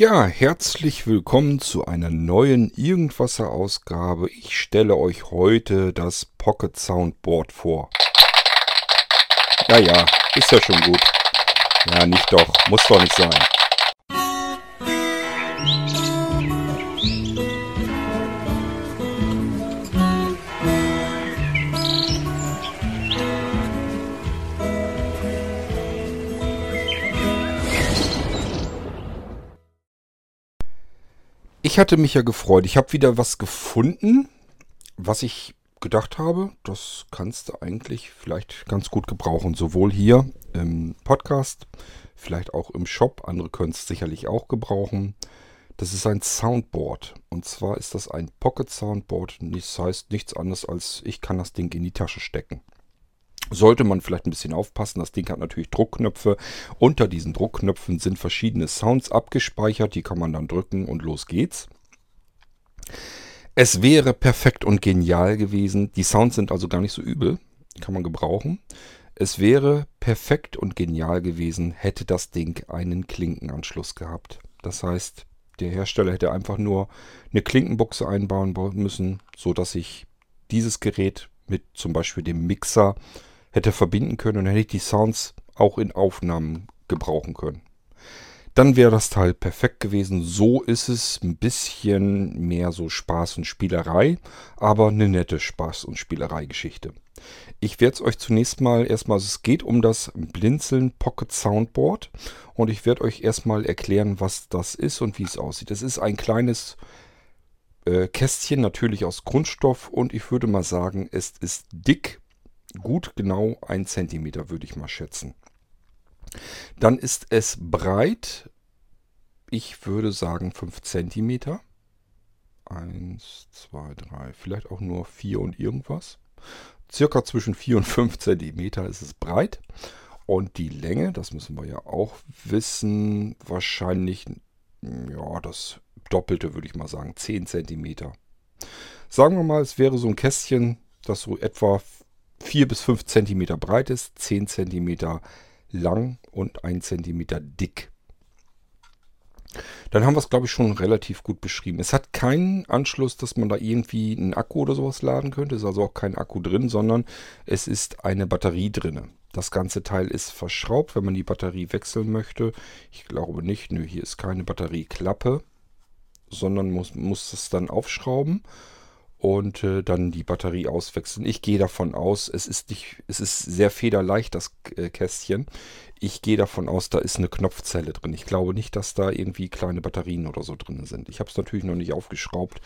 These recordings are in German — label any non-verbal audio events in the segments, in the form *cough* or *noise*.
Ja, herzlich willkommen zu einer neuen Irgendwasser-Ausgabe. Ich stelle euch heute das Pocket Soundboard vor. Ja, ja, ist ja schon gut. Ja, nicht doch, muss doch nicht sein. Ich hatte mich ja gefreut. Ich habe wieder was gefunden, was ich gedacht habe, das kannst du eigentlich vielleicht ganz gut gebrauchen. Sowohl hier im Podcast, vielleicht auch im Shop. Andere können es sicherlich auch gebrauchen. Das ist ein Soundboard. Und zwar ist das ein Pocket Soundboard. Das heißt nichts anderes als, ich kann das Ding in die Tasche stecken. Sollte man vielleicht ein bisschen aufpassen. Das Ding hat natürlich Druckknöpfe. Unter diesen Druckknöpfen sind verschiedene Sounds abgespeichert. Die kann man dann drücken und los geht's. Es wäre perfekt und genial gewesen. Die Sounds sind also gar nicht so übel. Kann man gebrauchen. Es wäre perfekt und genial gewesen, hätte das Ding einen Klinkenanschluss gehabt. Das heißt, der Hersteller hätte einfach nur eine Klinkenbuchse einbauen müssen, sodass ich dieses Gerät mit zum Beispiel dem Mixer hätte verbinden können und hätte ich die Sounds auch in Aufnahmen gebrauchen können. Dann wäre das Teil perfekt gewesen. So ist es ein bisschen mehr so Spaß und Spielerei, aber eine nette Spaß- und Spielerei-Geschichte. Ich werde es euch zunächst mal erstmal, also es geht um das Blinzeln Pocket Soundboard und ich werde euch erstmal erklären, was das ist und wie es aussieht. Es ist ein kleines äh, Kästchen, natürlich aus Kunststoff und ich würde mal sagen, es ist dick, gut genau ein Zentimeter würde ich mal schätzen. Dann ist es breit, ich würde sagen 5 cm. 1, 2, 3, vielleicht auch nur 4 und irgendwas. Circa zwischen 4 und 5 cm ist es breit. Und die Länge, das müssen wir ja auch wissen, wahrscheinlich ja, das Doppelte würde ich mal sagen, 10 cm. Sagen wir mal, es wäre so ein Kästchen, das so etwa 4 bis 5 cm breit ist, 10 cm lang und 1 cm dick. Dann haben wir es, glaube ich, schon relativ gut beschrieben. Es hat keinen Anschluss, dass man da irgendwie einen Akku oder sowas laden könnte. Es ist also auch kein Akku drin, sondern es ist eine Batterie drin. Das ganze Teil ist verschraubt, wenn man die Batterie wechseln möchte. Ich glaube nicht. Nö, hier ist keine Batterieklappe, sondern muss, muss es dann aufschrauben und äh, dann die Batterie auswechseln. Ich gehe davon aus, es ist nicht, es ist sehr federleicht, das äh, Kästchen. Ich gehe davon aus, da ist eine Knopfzelle drin. Ich glaube nicht, dass da irgendwie kleine Batterien oder so drin sind. Ich habe es natürlich noch nicht aufgeschraubt.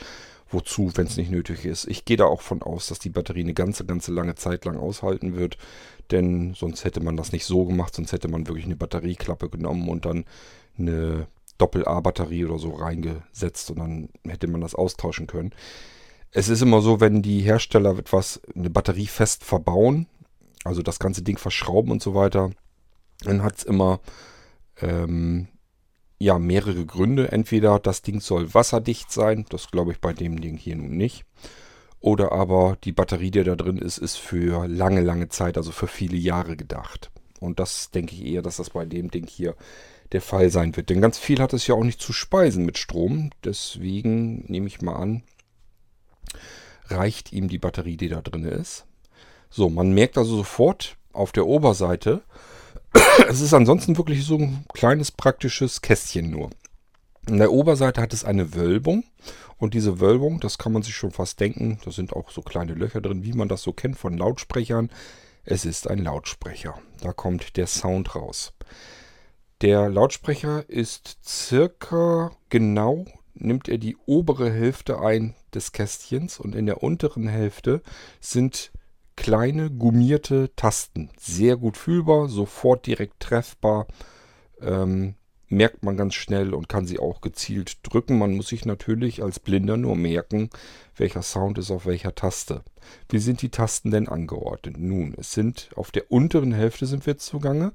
Wozu, wenn es nicht nötig ist. Ich gehe da auch von aus, dass die Batterie eine ganze, ganze lange Zeit lang aushalten wird. Denn sonst hätte man das nicht so gemacht. Sonst hätte man wirklich eine Batterieklappe genommen und dann eine Doppel-A-Batterie oder so reingesetzt. Und dann hätte man das austauschen können. Es ist immer so, wenn die Hersteller etwas, eine Batterie fest verbauen, also das ganze Ding verschrauben und so weiter, dann hat es immer ähm, ja, mehrere Gründe. Entweder das Ding soll wasserdicht sein, das glaube ich bei dem Ding hier nun nicht. Oder aber die Batterie, die da drin ist, ist für lange, lange Zeit, also für viele Jahre gedacht. Und das denke ich eher, dass das bei dem Ding hier der Fall sein wird. Denn ganz viel hat es ja auch nicht zu speisen mit Strom. Deswegen nehme ich mal an, reicht ihm die Batterie, die da drin ist. So, man merkt also sofort auf der Oberseite, *clears throat* es ist ansonsten wirklich so ein kleines praktisches Kästchen nur. In der Oberseite hat es eine Wölbung und diese Wölbung, das kann man sich schon fast denken, da sind auch so kleine Löcher drin, wie man das so kennt von Lautsprechern. Es ist ein Lautsprecher. Da kommt der Sound raus. Der Lautsprecher ist circa genau, nimmt er die obere Hälfte ein des Kästchens und in der unteren Hälfte sind kleine gummierte Tasten. Sehr gut fühlbar, sofort direkt treffbar. Ähm, merkt man ganz schnell und kann sie auch gezielt drücken. Man muss sich natürlich als Blinder nur merken, welcher Sound ist auf welcher Taste. Wie sind die Tasten denn angeordnet? Nun, es sind auf der unteren Hälfte sind wir zugange,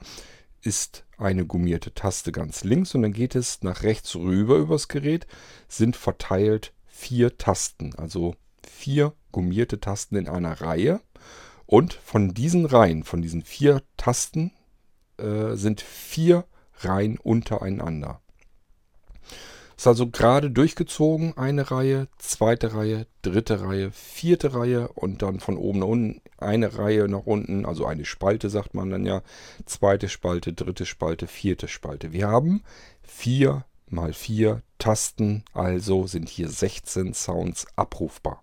ist eine gummierte Taste ganz links und dann geht es nach rechts rüber übers Gerät, sind verteilt vier Tasten, also vier gummierte Tasten in einer Reihe. Und von diesen Reihen, von diesen vier Tasten, äh, sind vier Reihen untereinander. Ist also gerade durchgezogen, eine Reihe, zweite Reihe, dritte Reihe, vierte Reihe und dann von oben nach unten eine Reihe nach unten, also eine Spalte sagt man dann ja, zweite Spalte, dritte Spalte, vierte Spalte. Wir haben vier mal vier Tasten, also sind hier 16 Sounds abrufbar.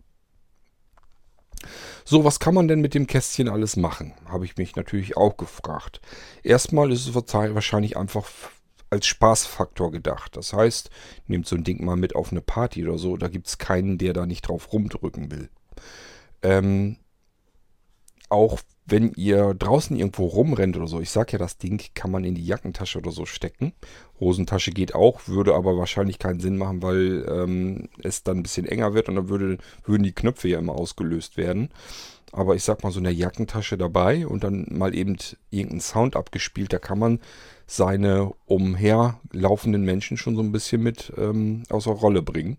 So, was kann man denn mit dem Kästchen alles machen? Habe ich mich natürlich auch gefragt. Erstmal ist es wahrscheinlich einfach als Spaßfaktor gedacht. Das heißt, nehmt so ein Ding mal mit auf eine Party oder so, da gibt es keinen, der da nicht drauf rumdrücken will. Ähm, auch wenn ihr draußen irgendwo rumrennt oder so, ich sag ja, das Ding kann man in die Jackentasche oder so stecken. Hosentasche geht auch, würde aber wahrscheinlich keinen Sinn machen, weil ähm, es dann ein bisschen enger wird und dann würde, würden die Knöpfe ja immer ausgelöst werden. Aber ich sag mal, so eine Jackentasche dabei und dann mal eben irgendeinen Sound abgespielt, da kann man seine umherlaufenden Menschen schon so ein bisschen mit ähm, außer Rolle bringen.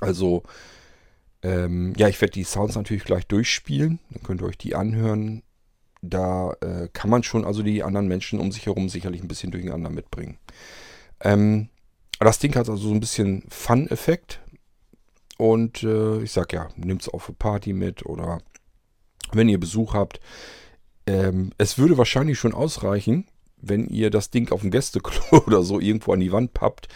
Also ähm, ja, ich werde die Sounds natürlich gleich durchspielen. Dann könnt ihr euch die anhören. Da äh, kann man schon also die anderen Menschen um sich herum sicherlich ein bisschen durcheinander mitbringen. Ähm, das Ding hat also so ein bisschen Fun-Effekt. Und äh, ich sag ja, nehmt es auf eine Party mit oder wenn ihr Besuch habt. Ähm, es würde wahrscheinlich schon ausreichen, wenn ihr das Ding auf dem Gästeklo *laughs* oder so irgendwo an die Wand pappt.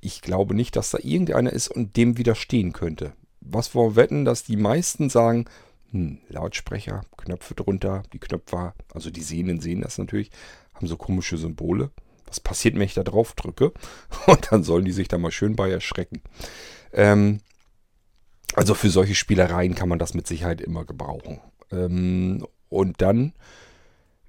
Ich glaube nicht, dass da irgendeiner ist und dem widerstehen könnte was wir wetten, dass die meisten sagen, hm, Lautsprecher, Knöpfe drunter, die Knöpfe, also die Sehnen sehen das natürlich, haben so komische Symbole. Was passiert, wenn ich da drauf drücke? *laughs* Und dann sollen die sich da mal schön bei erschrecken. Ähm, also für solche Spielereien kann man das mit Sicherheit immer gebrauchen. Ähm, und dann,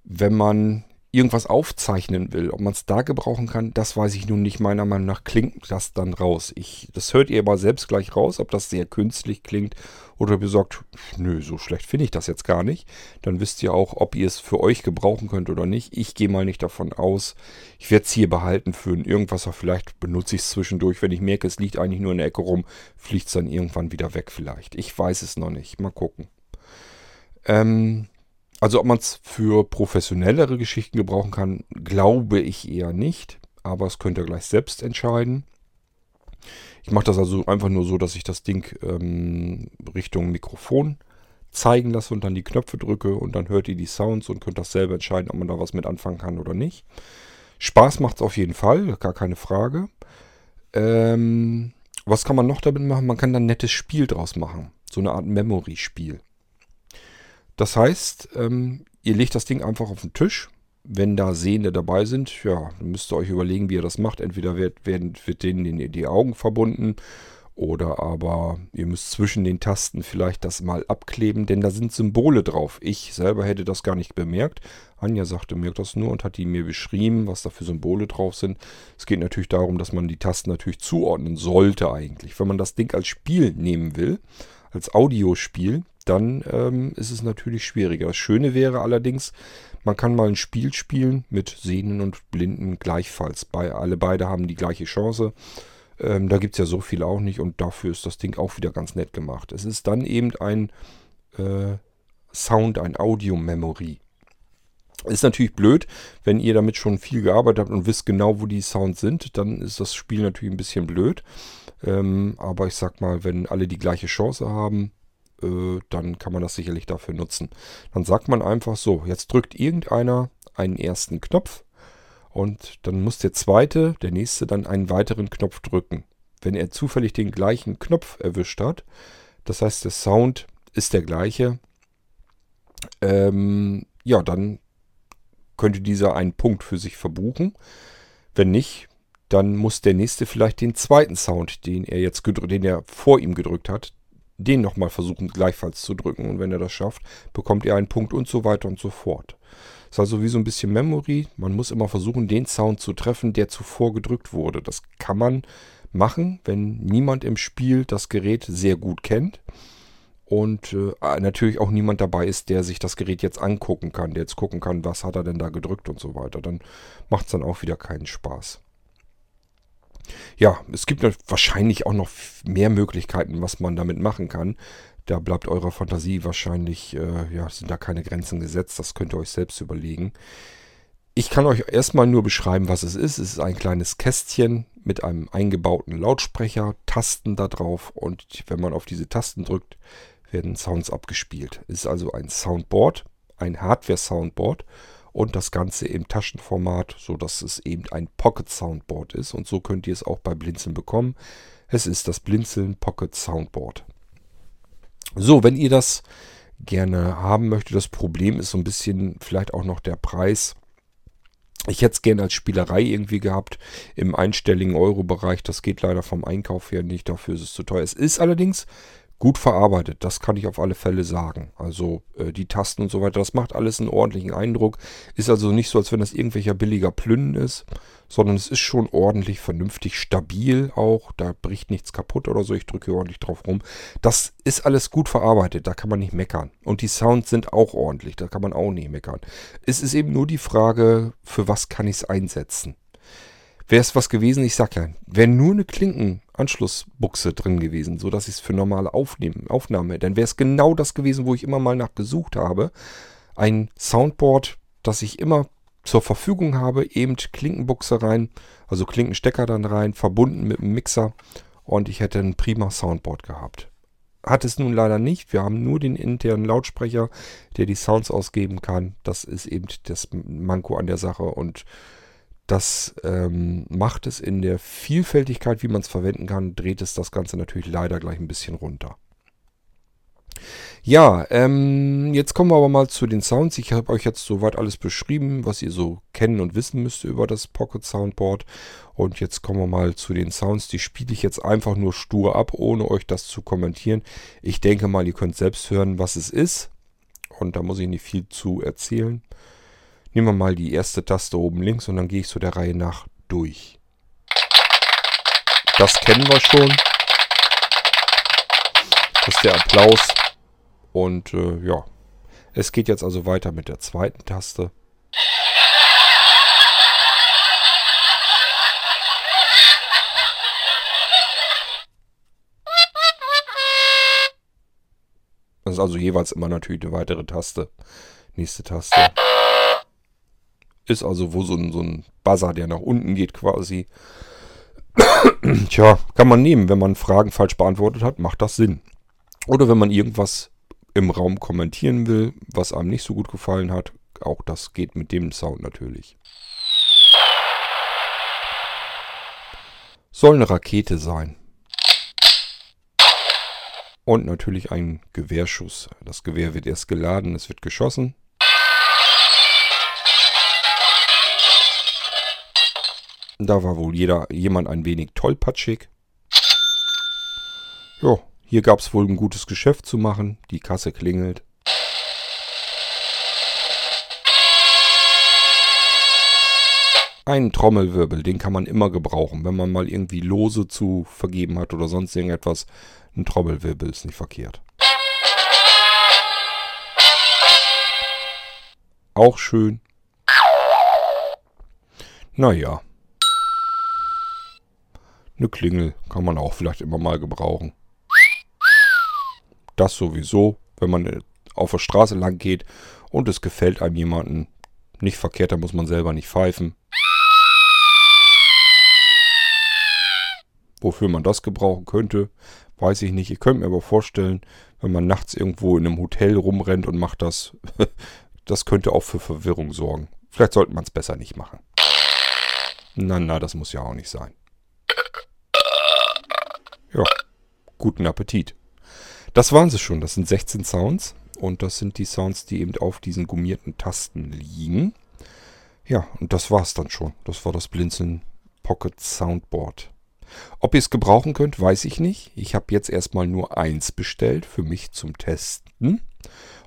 wenn man irgendwas aufzeichnen will, ob man es da gebrauchen kann, das weiß ich nun nicht. Meiner Meinung nach klingt das dann raus. Ich, das hört ihr aber selbst gleich raus, ob das sehr künstlich klingt oder sagt, nö, so schlecht finde ich das jetzt gar nicht. Dann wisst ihr auch, ob ihr es für euch gebrauchen könnt oder nicht. Ich gehe mal nicht davon aus. Ich werde es hier behalten für irgendwas, vielleicht benutze ich es zwischendurch. Wenn ich merke, es liegt eigentlich nur in der Ecke rum, fliegt es dann irgendwann wieder weg vielleicht. Ich weiß es noch nicht. Mal gucken. Ähm, also ob man es für professionellere Geschichten gebrauchen kann, glaube ich eher nicht. Aber es könnt ihr gleich selbst entscheiden. Ich mache das also einfach nur so, dass ich das Ding ähm, Richtung Mikrofon zeigen lasse und dann die Knöpfe drücke und dann hört ihr die Sounds und könnt das selber entscheiden, ob man da was mit anfangen kann oder nicht. Spaß macht es auf jeden Fall, gar keine Frage. Ähm, was kann man noch damit machen? Man kann dann ein nettes Spiel draus machen. So eine Art Memory-Spiel. Das heißt, ähm, ihr legt das Ding einfach auf den Tisch. Wenn da Sehende dabei sind, ja, dann müsst ihr euch überlegen, wie ihr das macht. Entweder wird, werden, wird denen die, Augen verbunden oder aber ihr müsst zwischen den Tasten vielleicht das mal abkleben, denn da sind Symbole drauf. Ich selber hätte das gar nicht bemerkt. Anja sagte mir das nur und hat die mir beschrieben, was da für Symbole drauf sind. Es geht natürlich darum, dass man die Tasten natürlich zuordnen sollte eigentlich. Wenn man das Ding als Spiel nehmen will, als Audiospiel, dann ähm, ist es natürlich schwieriger. Das Schöne wäre allerdings, man kann mal ein Spiel spielen mit Sehnen und Blinden gleichfalls. Bei, alle beide haben die gleiche Chance. Ähm, da gibt es ja so viel auch nicht und dafür ist das Ding auch wieder ganz nett gemacht. Es ist dann eben ein äh, Sound, ein Audio-Memory. Ist natürlich blöd, wenn ihr damit schon viel gearbeitet habt und wisst genau, wo die Sounds sind, dann ist das Spiel natürlich ein bisschen blöd. Ähm, aber ich sag mal, wenn alle die gleiche Chance haben, äh, dann kann man das sicherlich dafür nutzen. Dann sagt man einfach so, jetzt drückt irgendeiner einen ersten Knopf und dann muss der zweite, der nächste, dann einen weiteren Knopf drücken. Wenn er zufällig den gleichen Knopf erwischt hat, das heißt der Sound ist der gleiche, ähm, ja, dann könnte dieser einen Punkt für sich verbuchen. Wenn nicht, dann muss der nächste vielleicht den zweiten Sound, den er jetzt den er vor ihm gedrückt hat, den nochmal versuchen gleichfalls zu drücken. Und wenn er das schafft, bekommt ihr einen Punkt und so weiter und so fort. Ist also wie so ein bisschen Memory. Man muss immer versuchen, den Sound zu treffen, der zuvor gedrückt wurde. Das kann man machen, wenn niemand im Spiel das Gerät sehr gut kennt. Und äh, natürlich auch niemand dabei ist, der sich das Gerät jetzt angucken kann, der jetzt gucken kann, was hat er denn da gedrückt und so weiter. Dann macht es dann auch wieder keinen Spaß. Ja, es gibt wahrscheinlich auch noch mehr Möglichkeiten, was man damit machen kann. Da bleibt eurer Fantasie wahrscheinlich, äh, ja, sind da keine Grenzen gesetzt. Das könnt ihr euch selbst überlegen. Ich kann euch erstmal nur beschreiben, was es ist. Es ist ein kleines Kästchen mit einem eingebauten Lautsprecher, Tasten da drauf und wenn man auf diese Tasten drückt, werden Sounds abgespielt. Es ist also ein Soundboard, ein Hardware-Soundboard und das Ganze im Taschenformat, sodass es eben ein Pocket Soundboard ist und so könnt ihr es auch bei Blinzeln bekommen. Es ist das Blinzeln Pocket Soundboard. So, wenn ihr das gerne haben möchtet, das Problem ist so ein bisschen vielleicht auch noch der Preis. Ich hätte es gerne als Spielerei irgendwie gehabt im einstelligen Euro-Bereich. Das geht leider vom Einkauf her nicht. Dafür ist es zu teuer. Es ist allerdings gut verarbeitet, das kann ich auf alle Fälle sagen. Also äh, die Tasten und so weiter, das macht alles einen ordentlichen Eindruck. Ist also nicht so, als wenn das irgendwelcher billiger Plünnen ist, sondern es ist schon ordentlich, vernünftig, stabil auch. Da bricht nichts kaputt oder so. Ich drücke ordentlich drauf rum. Das ist alles gut verarbeitet, da kann man nicht meckern. Und die Sounds sind auch ordentlich, da kann man auch nicht meckern. Es ist eben nur die Frage, für was kann ich es einsetzen. Wäre es was gewesen, ich sag ja, wäre nur eine Klinkenanschlussbuchse drin gewesen, sodass ich es für normale Aufnehmen, Aufnahme, dann wäre es genau das gewesen, wo ich immer mal nachgesucht habe. Ein Soundboard, das ich immer zur Verfügung habe, eben Klinkenbuchse rein, also Klinkenstecker dann rein, verbunden mit einem Mixer und ich hätte ein prima Soundboard gehabt. Hat es nun leider nicht. Wir haben nur den internen Lautsprecher, der die Sounds ausgeben kann. Das ist eben das Manko an der Sache und das ähm, macht es in der Vielfältigkeit, wie man es verwenden kann, dreht es das Ganze natürlich leider gleich ein bisschen runter. Ja, ähm, jetzt kommen wir aber mal zu den Sounds. Ich habe euch jetzt soweit alles beschrieben, was ihr so kennen und wissen müsst über das Pocket Soundboard. Und jetzt kommen wir mal zu den Sounds. Die spiele ich jetzt einfach nur stur ab, ohne euch das zu kommentieren. Ich denke mal, ihr könnt selbst hören, was es ist. Und da muss ich nicht viel zu erzählen. Nehmen wir mal die erste Taste oben links und dann gehe ich so der Reihe nach durch. Das kennen wir schon. Das ist der Applaus. Und äh, ja, es geht jetzt also weiter mit der zweiten Taste. Das ist also jeweils immer natürlich eine weitere Taste. Nächste Taste. Ist also wo so ein, so ein Buzzer, der nach unten geht quasi. *coughs* Tja, kann man nehmen. Wenn man Fragen falsch beantwortet hat, macht das Sinn. Oder wenn man irgendwas im Raum kommentieren will, was einem nicht so gut gefallen hat, auch das geht mit dem Sound natürlich. Soll eine Rakete sein. Und natürlich ein Gewehrschuss. Das Gewehr wird erst geladen, es wird geschossen. Da war wohl jeder, jemand ein wenig tollpatschig. Ja, hier gab es wohl ein gutes Geschäft zu machen. Die Kasse klingelt. Einen Trommelwirbel, den kann man immer gebrauchen, wenn man mal irgendwie Lose zu vergeben hat oder sonst irgendetwas. Ein Trommelwirbel ist nicht verkehrt. Auch schön. Naja. Eine Klingel kann man auch vielleicht immer mal gebrauchen. Das sowieso, wenn man äh, auf der Straße lang geht und es gefällt einem jemanden. Nicht verkehrt, da muss man selber nicht pfeifen. Wofür man das gebrauchen könnte, weiß ich nicht. Ich könnte mir aber vorstellen, wenn man nachts irgendwo in einem Hotel rumrennt und macht das, *laughs* das könnte auch für Verwirrung sorgen. Vielleicht sollte man es besser nicht machen. Na, na, das muss ja auch nicht sein. Ja, guten Appetit. Das waren sie schon. Das sind 16 Sounds. Und das sind die Sounds, die eben auf diesen gummierten Tasten liegen. Ja, und das war's dann schon. Das war das Blinzeln Pocket Soundboard. Ob ihr es gebrauchen könnt, weiß ich nicht. Ich habe jetzt erstmal nur eins bestellt für mich zum Testen.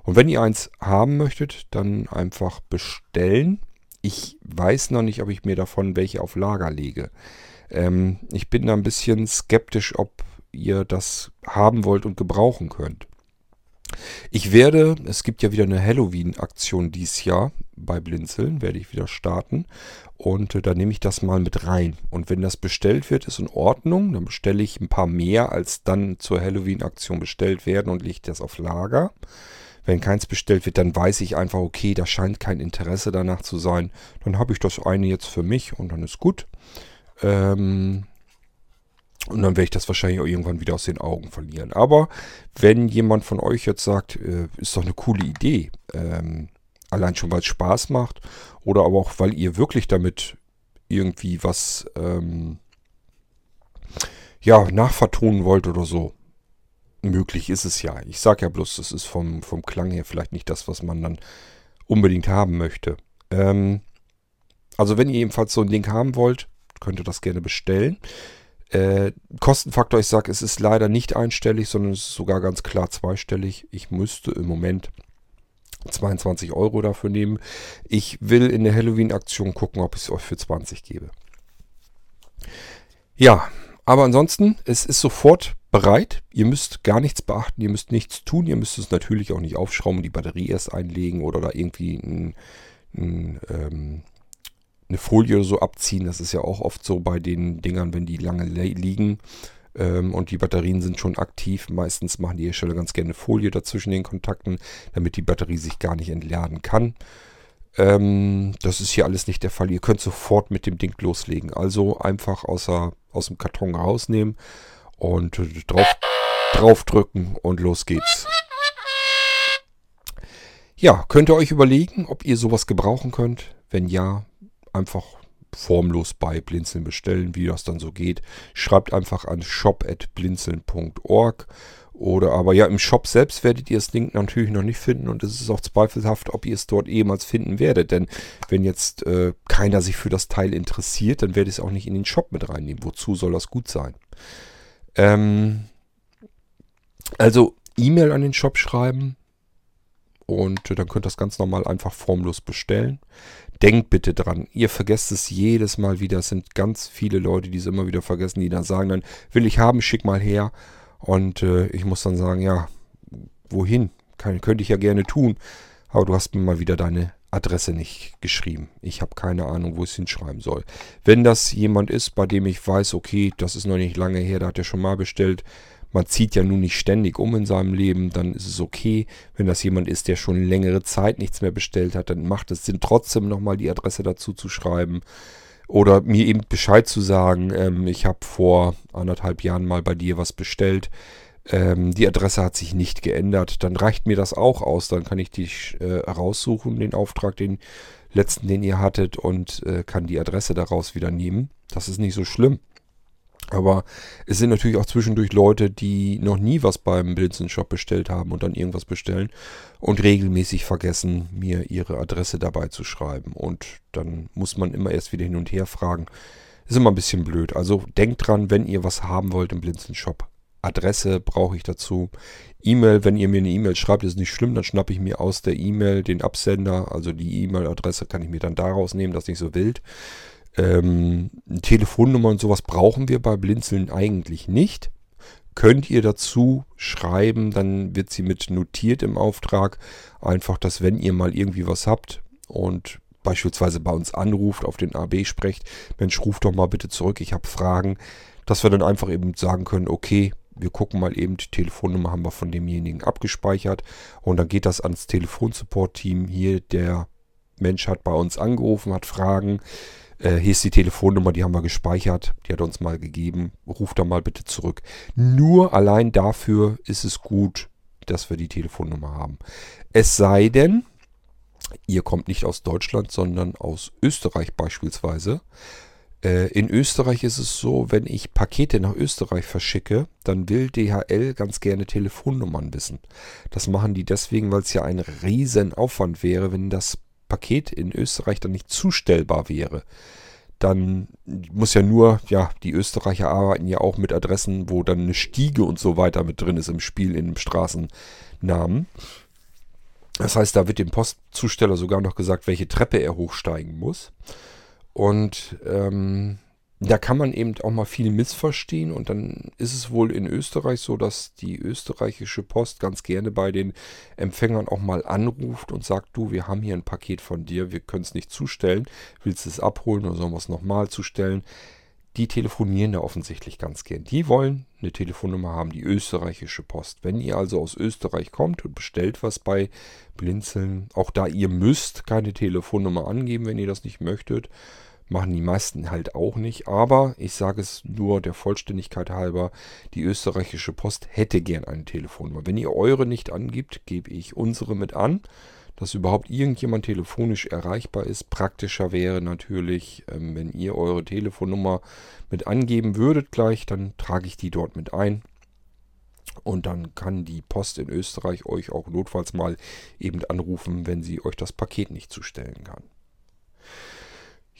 Und wenn ihr eins haben möchtet, dann einfach bestellen. Ich weiß noch nicht, ob ich mir davon welche auf Lager lege. Ähm, ich bin da ein bisschen skeptisch, ob ihr das haben wollt und gebrauchen könnt. Ich werde, es gibt ja wieder eine Halloween-Aktion dieses Jahr bei Blinzeln, werde ich wieder starten. Und äh, da nehme ich das mal mit rein. Und wenn das bestellt wird, ist in Ordnung. Dann bestelle ich ein paar mehr, als dann zur Halloween-Aktion bestellt werden und lege das auf Lager. Wenn keins bestellt wird, dann weiß ich einfach, okay, da scheint kein Interesse danach zu sein. Dann habe ich das eine jetzt für mich und dann ist gut. Ähm, und dann werde ich das wahrscheinlich auch irgendwann wieder aus den Augen verlieren. Aber wenn jemand von euch jetzt sagt, äh, ist doch eine coole Idee, ähm, allein schon weil es Spaß macht oder aber auch weil ihr wirklich damit irgendwie was ähm, ja, nachvertonen wollt oder so. Möglich ist es ja. Ich sage ja bloß, das ist vom, vom Klang her vielleicht nicht das, was man dann unbedingt haben möchte. Ähm, also wenn ihr ebenfalls so ein Ding haben wollt, könnt ihr das gerne bestellen. Äh, Kostenfaktor, ich sage, es ist leider nicht einstellig, sondern es ist sogar ganz klar zweistellig. Ich müsste im Moment 22 Euro dafür nehmen. Ich will in der Halloween-Aktion gucken, ob ich es euch für 20 gebe. Ja, aber ansonsten, es ist sofort bereit. Ihr müsst gar nichts beachten, ihr müsst nichts tun. Ihr müsst es natürlich auch nicht aufschrauben die Batterie erst einlegen oder da irgendwie ein, ein, ähm, eine Folie oder so abziehen. Das ist ja auch oft so bei den Dingern, wenn die lange liegen ähm, und die Batterien sind schon aktiv. Meistens machen die Hersteller ganz gerne Folie dazwischen den Kontakten, damit die Batterie sich gar nicht entladen kann. Ähm, das ist hier alles nicht der Fall. Ihr könnt sofort mit dem Ding loslegen. Also einfach außer, aus dem Karton rausnehmen und drauf, draufdrücken und los geht's. Ja, könnt ihr euch überlegen, ob ihr sowas gebrauchen könnt? Wenn ja, einfach formlos bei Blinzeln bestellen, wie das dann so geht. Schreibt einfach an shop.blinzeln.org oder aber ja, im Shop selbst werdet ihr das Ding natürlich noch nicht finden und es ist auch zweifelhaft, ob ihr es dort jemals finden werdet. Denn wenn jetzt äh, keiner sich für das Teil interessiert, dann werdet ihr es auch nicht in den Shop mit reinnehmen. Wozu soll das gut sein? Ähm, also E-Mail an den Shop schreiben und dann könnt ihr das ganz normal einfach formlos bestellen. Denkt bitte dran, ihr vergesst es jedes Mal wieder. Es sind ganz viele Leute, die es immer wieder vergessen, die dann sagen dann, will ich haben, schick mal her. Und äh, ich muss dann sagen, ja, wohin? Kann, könnte ich ja gerne tun. Aber du hast mir mal wieder deine Adresse nicht geschrieben. Ich habe keine Ahnung, wo ich es hinschreiben soll. Wenn das jemand ist, bei dem ich weiß, okay, das ist noch nicht lange her, da hat er schon mal bestellt. Man zieht ja nun nicht ständig um in seinem Leben, dann ist es okay. Wenn das jemand ist, der schon längere Zeit nichts mehr bestellt hat, dann macht es Sinn, trotzdem nochmal die Adresse dazu zu schreiben. Oder mir eben Bescheid zu sagen, ähm, ich habe vor anderthalb Jahren mal bei dir was bestellt. Ähm, die Adresse hat sich nicht geändert. Dann reicht mir das auch aus. Dann kann ich dich äh, raussuchen, den Auftrag, den letzten, den ihr hattet, und äh, kann die Adresse daraus wieder nehmen. Das ist nicht so schlimm. Aber es sind natürlich auch zwischendurch Leute, die noch nie was beim Blinzeln-Shop bestellt haben und dann irgendwas bestellen und regelmäßig vergessen, mir ihre Adresse dabei zu schreiben. Und dann muss man immer erst wieder hin und her fragen. Ist immer ein bisschen blöd. Also denkt dran, wenn ihr was haben wollt im Blinzeln-Shop. Adresse brauche ich dazu. E-Mail, wenn ihr mir eine E-Mail schreibt, ist nicht schlimm, dann schnappe ich mir aus der E-Mail den Absender, also die E-Mail-Adresse kann ich mir dann daraus nehmen, das ist nicht so wild. Ähm, Telefonnummer und sowas brauchen wir bei Blinzeln eigentlich nicht. Könnt ihr dazu schreiben, dann wird sie mit notiert im Auftrag. Einfach, dass wenn ihr mal irgendwie was habt und beispielsweise bei uns anruft, auf den AB sprecht, Mensch, ruft doch mal bitte zurück, ich habe Fragen, dass wir dann einfach eben sagen können, okay, wir gucken mal eben, die Telefonnummer haben wir von demjenigen abgespeichert und dann geht das ans Telefonsupport-Team. Hier, der Mensch hat bei uns angerufen, hat Fragen, äh, hier ist die Telefonnummer, die haben wir gespeichert. Die hat uns mal gegeben. Ruft da mal bitte zurück. Nur allein dafür ist es gut, dass wir die Telefonnummer haben. Es sei denn, ihr kommt nicht aus Deutschland, sondern aus Österreich beispielsweise. Äh, in Österreich ist es so, wenn ich Pakete nach Österreich verschicke, dann will DHL ganz gerne Telefonnummern wissen. Das machen die deswegen, weil es ja ein riesen Aufwand wäre, wenn das Paket in Österreich dann nicht zustellbar wäre, dann muss ja nur, ja, die Österreicher arbeiten ja auch mit Adressen, wo dann eine Stiege und so weiter mit drin ist im Spiel, in dem Straßennamen. Das heißt, da wird dem Postzusteller sogar noch gesagt, welche Treppe er hochsteigen muss. Und ähm, da kann man eben auch mal viel missverstehen und dann ist es wohl in Österreich so, dass die österreichische Post ganz gerne bei den Empfängern auch mal anruft und sagt, du, wir haben hier ein Paket von dir, wir können es nicht zustellen, willst du es abholen oder sollen wir es nochmal zustellen? die telefonieren da offensichtlich ganz gern. Die wollen eine Telefonnummer haben, die österreichische Post. Wenn ihr also aus Österreich kommt und bestellt was bei Blinzeln, auch da ihr müsst keine Telefonnummer angeben, wenn ihr das nicht möchtet, machen die meisten halt auch nicht. Aber ich sage es nur der Vollständigkeit halber, die österreichische Post hätte gern eine Telefonnummer. Wenn ihr eure nicht angibt, gebe ich unsere mit an dass überhaupt irgendjemand telefonisch erreichbar ist. Praktischer wäre natürlich, ähm, wenn ihr eure Telefonnummer mit angeben würdet gleich, dann trage ich die dort mit ein. Und dann kann die Post in Österreich euch auch notfalls mal eben anrufen, wenn sie euch das Paket nicht zustellen kann.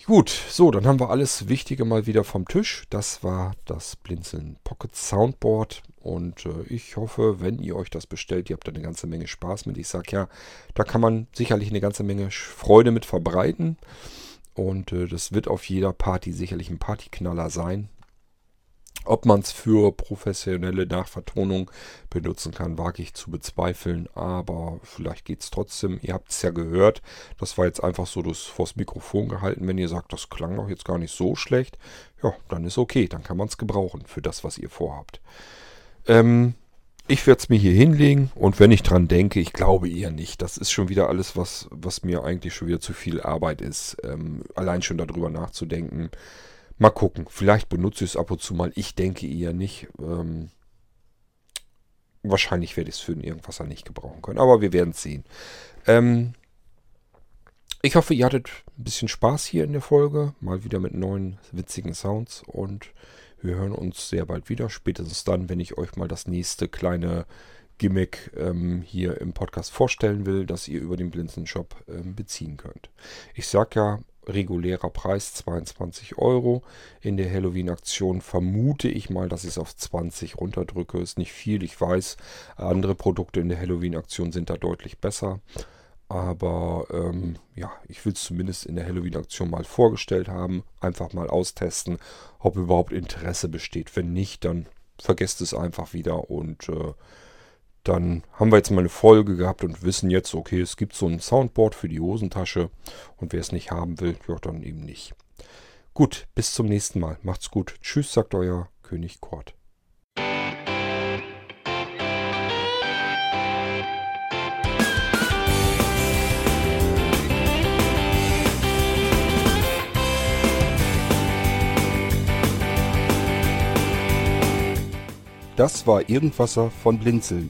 Gut, so, dann haben wir alles Wichtige mal wieder vom Tisch. Das war das Blinzeln Pocket Soundboard. Und äh, ich hoffe, wenn ihr euch das bestellt, ihr habt da eine ganze Menge Spaß mit. Ich sage ja, da kann man sicherlich eine ganze Menge Freude mit verbreiten. Und äh, das wird auf jeder Party sicherlich ein Partyknaller sein. Ob man es für professionelle Nachvertonung benutzen kann, wage ich zu bezweifeln. Aber vielleicht geht es trotzdem. Ihr habt es ja gehört. Das war jetzt einfach so das vors Mikrofon gehalten. Wenn ihr sagt, das klang doch jetzt gar nicht so schlecht, ja, dann ist okay. Dann kann man es gebrauchen für das, was ihr vorhabt. Ähm, ich werde es mir hier hinlegen und wenn ich dran denke, ich glaube eher nicht. Das ist schon wieder alles, was, was mir eigentlich schon wieder zu viel Arbeit ist. Ähm, allein schon darüber nachzudenken. Mal gucken. Vielleicht benutze ich es ab und zu mal. Ich denke eher nicht. Ähm, wahrscheinlich werde ich es für irgendwas nicht gebrauchen können. Aber wir werden es sehen. Ähm, ich hoffe, ihr hattet ein bisschen Spaß hier in der Folge. Mal wieder mit neuen witzigen Sounds. Und wir hören uns sehr bald wieder. Spätestens dann, wenn ich euch mal das nächste kleine Gimmick ähm, hier im Podcast vorstellen will, das ihr über den Blinzen Shop ähm, beziehen könnt. Ich sage ja, regulärer Preis 22 Euro. In der Halloween-Aktion vermute ich mal, dass ich es auf 20 runterdrücke. Ist nicht viel, ich weiß. Andere Produkte in der Halloween-Aktion sind da deutlich besser. Aber ähm, ja, ich will es zumindest in der Halloween-Aktion mal vorgestellt haben. Einfach mal austesten, ob überhaupt Interesse besteht. Wenn nicht, dann vergesst es einfach wieder und äh, dann haben wir jetzt mal eine Folge gehabt und wissen jetzt, okay, es gibt so ein Soundboard für die Hosentasche und wer es nicht haben will, ja, dann eben nicht. Gut, bis zum nächsten Mal. Macht's gut. Tschüss, sagt euer König Kort. Das war Irgendwasser von Blinzeln.